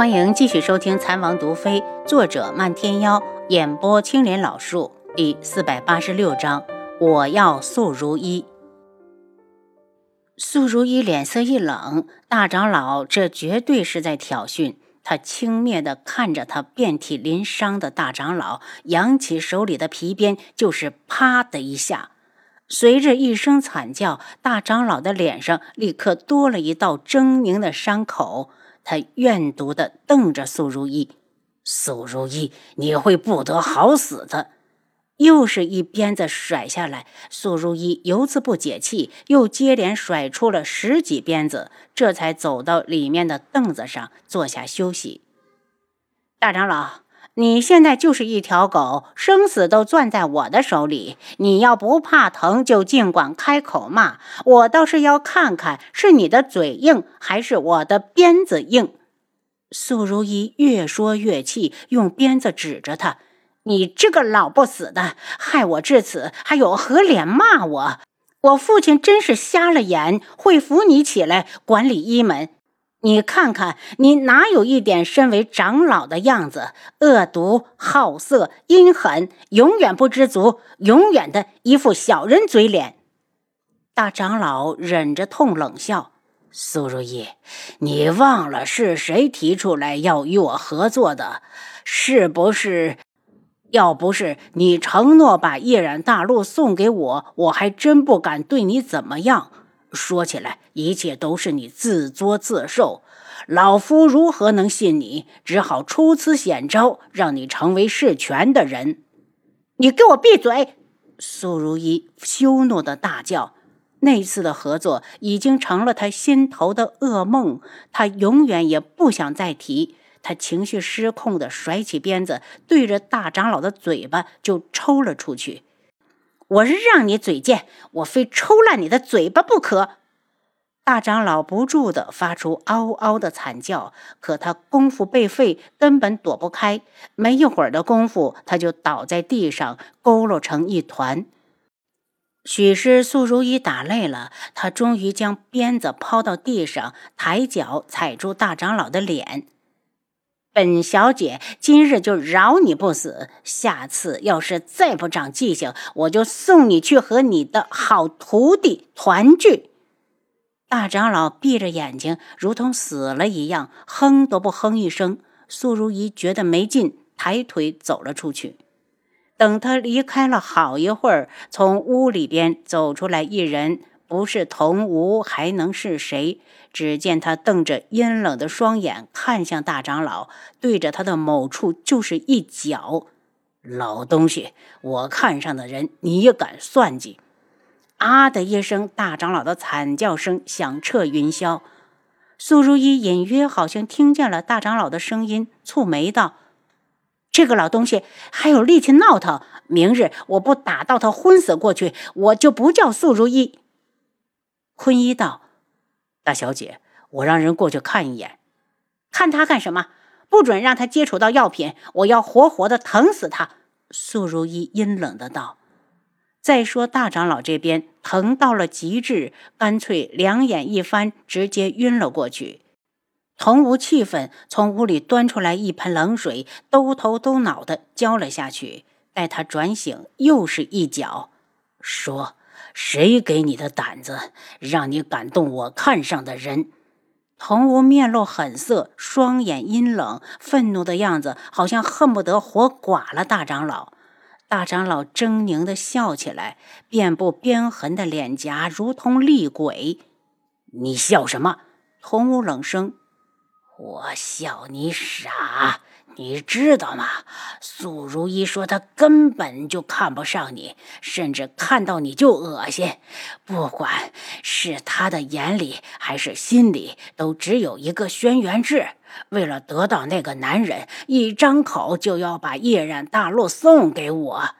欢迎继续收听《残王毒妃》，作者漫天妖，演播青莲老树，第四百八十六章。我要素如一。素如一脸色一冷，大长老这绝对是在挑衅。他轻蔑地看着他遍体鳞伤的大长老，扬起手里的皮鞭，就是啪的一下。随着一声惨叫，大长老的脸上立刻多了一道狰狞的伤口。他怨毒的瞪着苏如意，苏如意，你会不得好死的！又是一鞭子甩下来，苏如意由此不解气，又接连甩出了十几鞭子，这才走到里面的凳子上坐下休息。大长老，你现在就是一条狗，生死都攥在我的手里。你要不怕疼，就尽管开口骂。我倒是要看看，是你的嘴硬，还是我的鞭子硬。苏如意越说越气，用鞭子指着他：“你这个老不死的，害我至此，还有何脸骂我？我父亲真是瞎了眼，会扶你起来管理医门。”你看看，你哪有一点身为长老的样子？恶毒、好色、阴狠，永远不知足，永远的一副小人嘴脸。大长老忍着痛冷笑：“苏如意，你忘了是谁提出来要与我合作的？是不是？要不是你承诺把夜染大陆送给我，我还真不敢对你怎么样。”说起来，一切都是你自作自受。老夫如何能信你？只好出此险招，让你成为事权的人。你给我闭嘴！苏如意羞怒的大叫。那次的合作已经成了他心头的噩梦，他永远也不想再提。他情绪失控的甩起鞭子，对着大长老的嘴巴就抽了出去。我是让你嘴贱，我非抽烂你的嘴巴不可！大长老不住地发出嗷嗷的惨叫，可他功夫被废，根本躲不开。没一会儿的功夫，他就倒在地上，佝偻成一团。许是苏如意打累了，他终于将鞭子抛到地上，抬脚踩住大长老的脸。本小姐今日就饶你不死，下次要是再不长记性，我就送你去和你的好徒弟团聚。大长老闭着眼睛，如同死了一样，哼都不哼一声。苏如意觉得没劲，抬腿走了出去。等他离开了好一会儿，从屋里边走出来一人。不是童无还能是谁？只见他瞪着阴冷的双眼看向大长老，对着他的某处就是一脚。老东西，我看上的人你也敢算计？啊的一声，大长老的惨叫声响彻云霄。苏如意隐约好像听见了大长老的声音，蹙眉道：“这个老东西还有力气闹腾，明日我不打到他昏死过去，我就不叫苏如意。”坤一道：“大小姐，我让人过去看一眼，看他干什么？不准让他接触到药品，我要活活的疼死他。”素如一阴冷的道：“再说大长老这边疼到了极致，干脆两眼一翻，直接晕了过去。”童无气愤，从屋里端出来一盆冷水，兜头兜脑的浇了下去。待他转醒，又是一脚，说。谁给你的胆子，让你感动我看上的人？童无面露狠色，双眼阴冷，愤怒的样子，好像恨不得活剐了大长老。大长老狰狞的笑起来，遍布鞭痕的脸颊如同厉鬼。你笑什么？童无冷声：“我笑你傻。”你知道吗？苏如意说她根本就看不上你，甚至看到你就恶心。不管是他的眼里还是心里，都只有一个轩辕志。为了得到那个男人，一张口就要把夜染大陆送给我。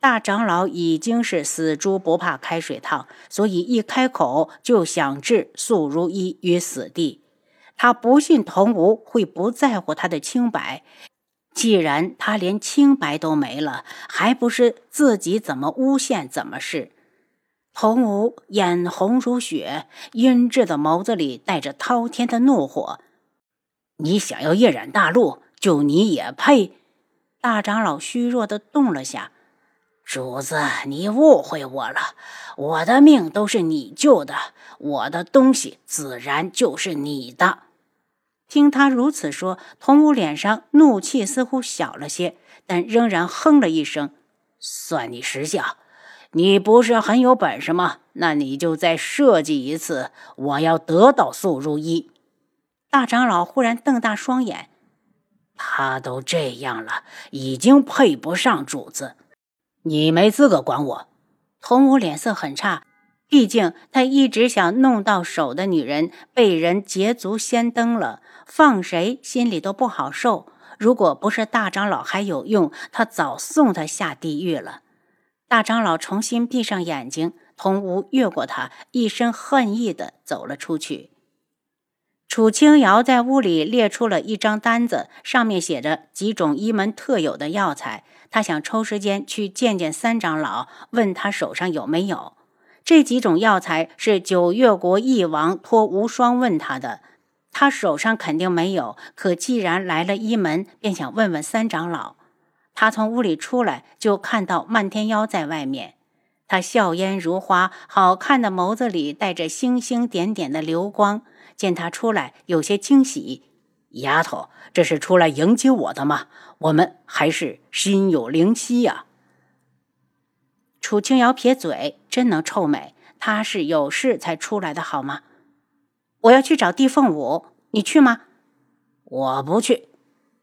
大长老已经是死猪不怕开水烫，所以一开口就想置苏如意于死地。他不信童无会不在乎他的清白，既然他连清白都没了，还不是自己怎么诬陷怎么是？童无眼红如血，阴鸷的眸子里带着滔天的怒火。你想要夜染大陆，就你也配？大长老虚弱的动了下。主子，你误会我了，我的命都是你救的，我的东西自然就是你的。听他如此说，童武脸上怒气似乎小了些，但仍然哼了一声：“算你识相。你不是很有本事吗？那你就再设计一次，我要得到素如一。”大长老忽然瞪大双眼：“他都这样了，已经配不上主子，你没资格管我。”童武脸色很差，毕竟他一直想弄到手的女人被人捷足先登了。放谁心里都不好受。如果不是大长老还有用，他早送他下地狱了。大长老重新闭上眼睛，童无越过他，一身恨意的走了出去。楚清瑶在屋里列出了一张单子，上面写着几种医门特有的药材。他想抽时间去见见三长老，问他手上有没有这几种药材。是九月国翼王托无双问他的。他手上肯定没有，可既然来了一门，便想问问三长老。他从屋里出来，就看到漫天妖在外面。他笑颜如花，好看的眸子里带着星星点点的流光。见他出来，有些惊喜。丫头，这是出来迎接我的吗？我们还是心有灵犀呀。楚清瑶撇嘴，真能臭美。他是有事才出来的，好吗？我要去找地凤舞，你去吗？我不去。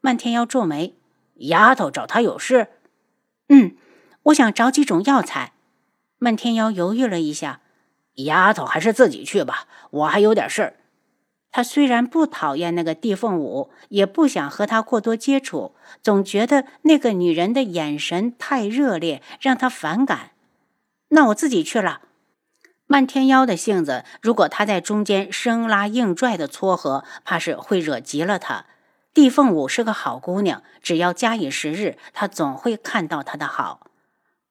漫天妖皱眉，丫头找他有事？嗯，我想找几种药材。漫天妖犹豫了一下，丫头还是自己去吧，我还有点事儿。他虽然不讨厌那个地凤舞，也不想和她过多接触，总觉得那个女人的眼神太热烈，让他反感。那我自己去了。漫天妖的性子，如果他在中间生拉硬拽的撮合，怕是会惹急了他。地凤舞是个好姑娘，只要假以时日，他总会看到她的好。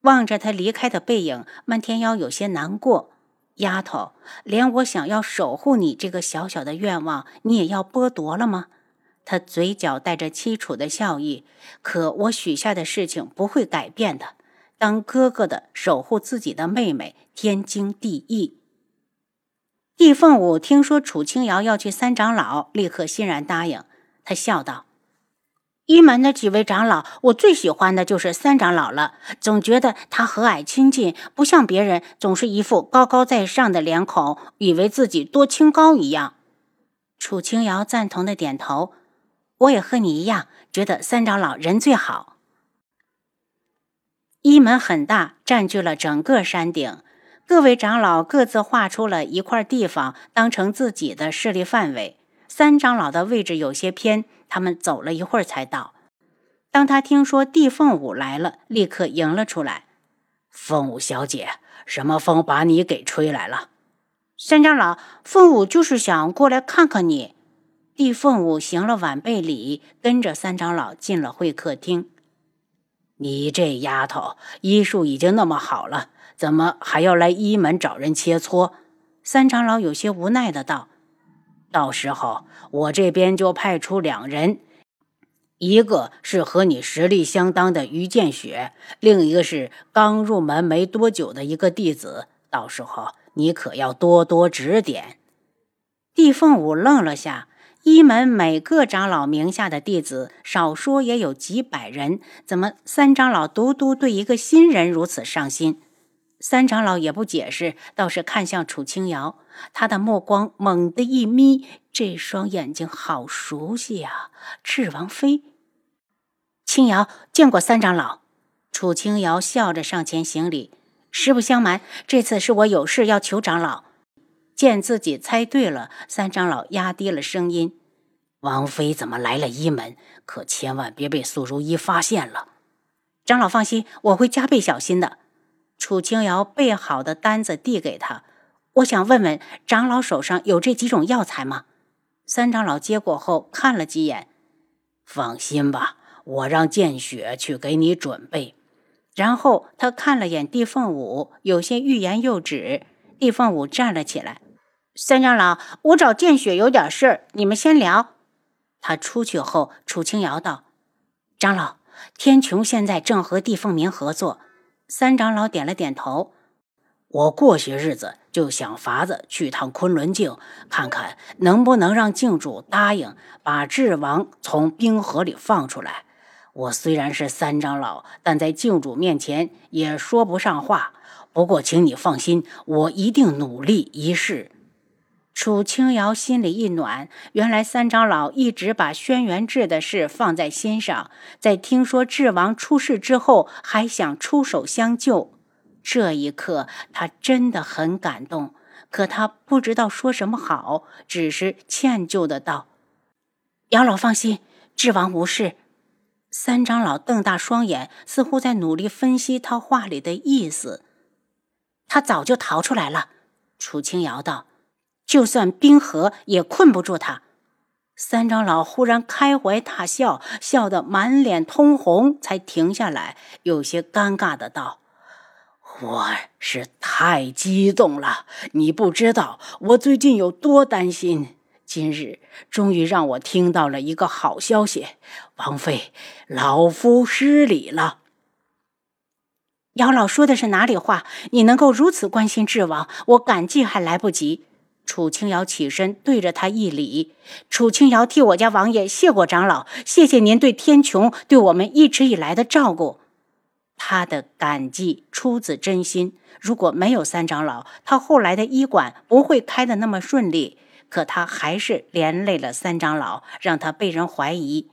望着他离开的背影，漫天妖有些难过。丫头，连我想要守护你这个小小的愿望，你也要剥夺了吗？他嘴角带着凄楚的笑意。可我许下的事情不会改变的。当哥哥的守护自己的妹妹，天经地义。易凤舞听说楚清瑶要去三长老，立刻欣然答应。他笑道：“一门的几位长老，我最喜欢的就是三长老了。总觉得他和蔼亲近，不像别人总是一副高高在上的脸孔，以为自己多清高一样。”楚清瑶赞同的点头：“我也和你一样，觉得三长老人最好。”一门很大，占据了整个山顶。各位长老各自划出了一块地方，当成自己的势力范围。三长老的位置有些偏，他们走了一会儿才到。当他听说地凤舞来了，立刻迎了出来：“凤舞小姐，什么风把你给吹来了？”三长老，凤舞就是想过来看看你。地凤舞行了晚辈礼，跟着三长老进了会客厅。你这丫头，医术已经那么好了，怎么还要来医门找人切磋？三长老有些无奈的道：“到时候我这边就派出两人，一个是和你实力相当的于建雪，另一个是刚入门没多久的一个弟子。到时候你可要多多指点。”地凤舞愣了下。一门每个长老名下的弟子，少说也有几百人，怎么三长老独独对一个新人如此上心？三长老也不解释，倒是看向楚清瑶，他的目光猛地一眯，这双眼睛好熟悉呀！赤王妃，青瑶见过三长老。楚清瑶笑着上前行礼，实不相瞒，这次是我有事要求长老。见自己猜对了，三长老压低了声音：“王妃怎么来了一门？可千万别被素如一发现了。”长老放心，我会加倍小心的。楚清瑶备好的单子递给他：“我想问问长老手上有这几种药材吗？”三长老接过后看了几眼：“放心吧，我让见雪去给你准备。”然后他看了眼地凤舞，有些欲言又止。地凤舞站了起来，三长老，我找见雪有点事儿，你们先聊。他出去后，楚清瑶道：“长老，天穹现在正和地凤鸣合作。”三长老点了点头。我过些日子就想法子去趟昆仑镜，看看能不能让镜主答应把智王从冰河里放出来。我虽然是三长老，但在镜主面前也说不上话。不过，请你放心，我一定努力一试。楚清瑶心里一暖，原来三长老一直把轩辕志的事放在心上，在听说智王出事之后，还想出手相救。这一刻，他真的很感动，可他不知道说什么好，只是歉疚的道：“姚老放心，智王无事。”三长老瞪大双眼，似乎在努力分析他话里的意思。他早就逃出来了，楚清瑶道。就算冰河也困不住他。三长老忽然开怀大笑，笑得满脸通红，才停下来，有些尴尬的道：“我是太激动了，你不知道我最近有多担心。今日终于让我听到了一个好消息，王妃，老夫失礼了。”姚老说的是哪里话？你能够如此关心智王，我感激还来不及。楚清瑶起身对着他一礼：“楚清瑶替我家王爷谢过长老，谢谢您对天穹、对我们一直以来的照顾。”他的感激出自真心。如果没有三长老，他后来的医馆不会开得那么顺利。可他还是连累了三长老，让他被人怀疑。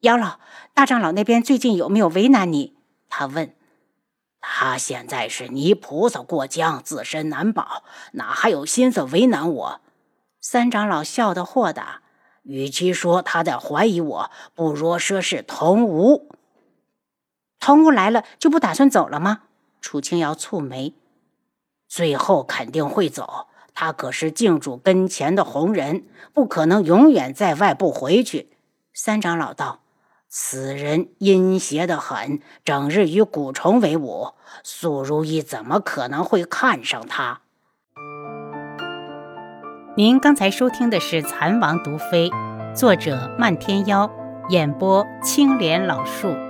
姚老，大长老那边最近有没有为难你？他问。他现在是泥菩萨过江，自身难保，哪还有心思为难我？三长老笑得豁达，与其说他在怀疑我，不如说是童无。童无来了就不打算走了吗？楚清瑶蹙眉，最后肯定会走。他可是镜主跟前的红人，不可能永远在外不回去。三长老道。此人阴邪得很，整日与蛊虫为伍。苏如意怎么可能会看上他？您刚才收听的是《蚕王毒妃》，作者漫天妖，演播青莲老树。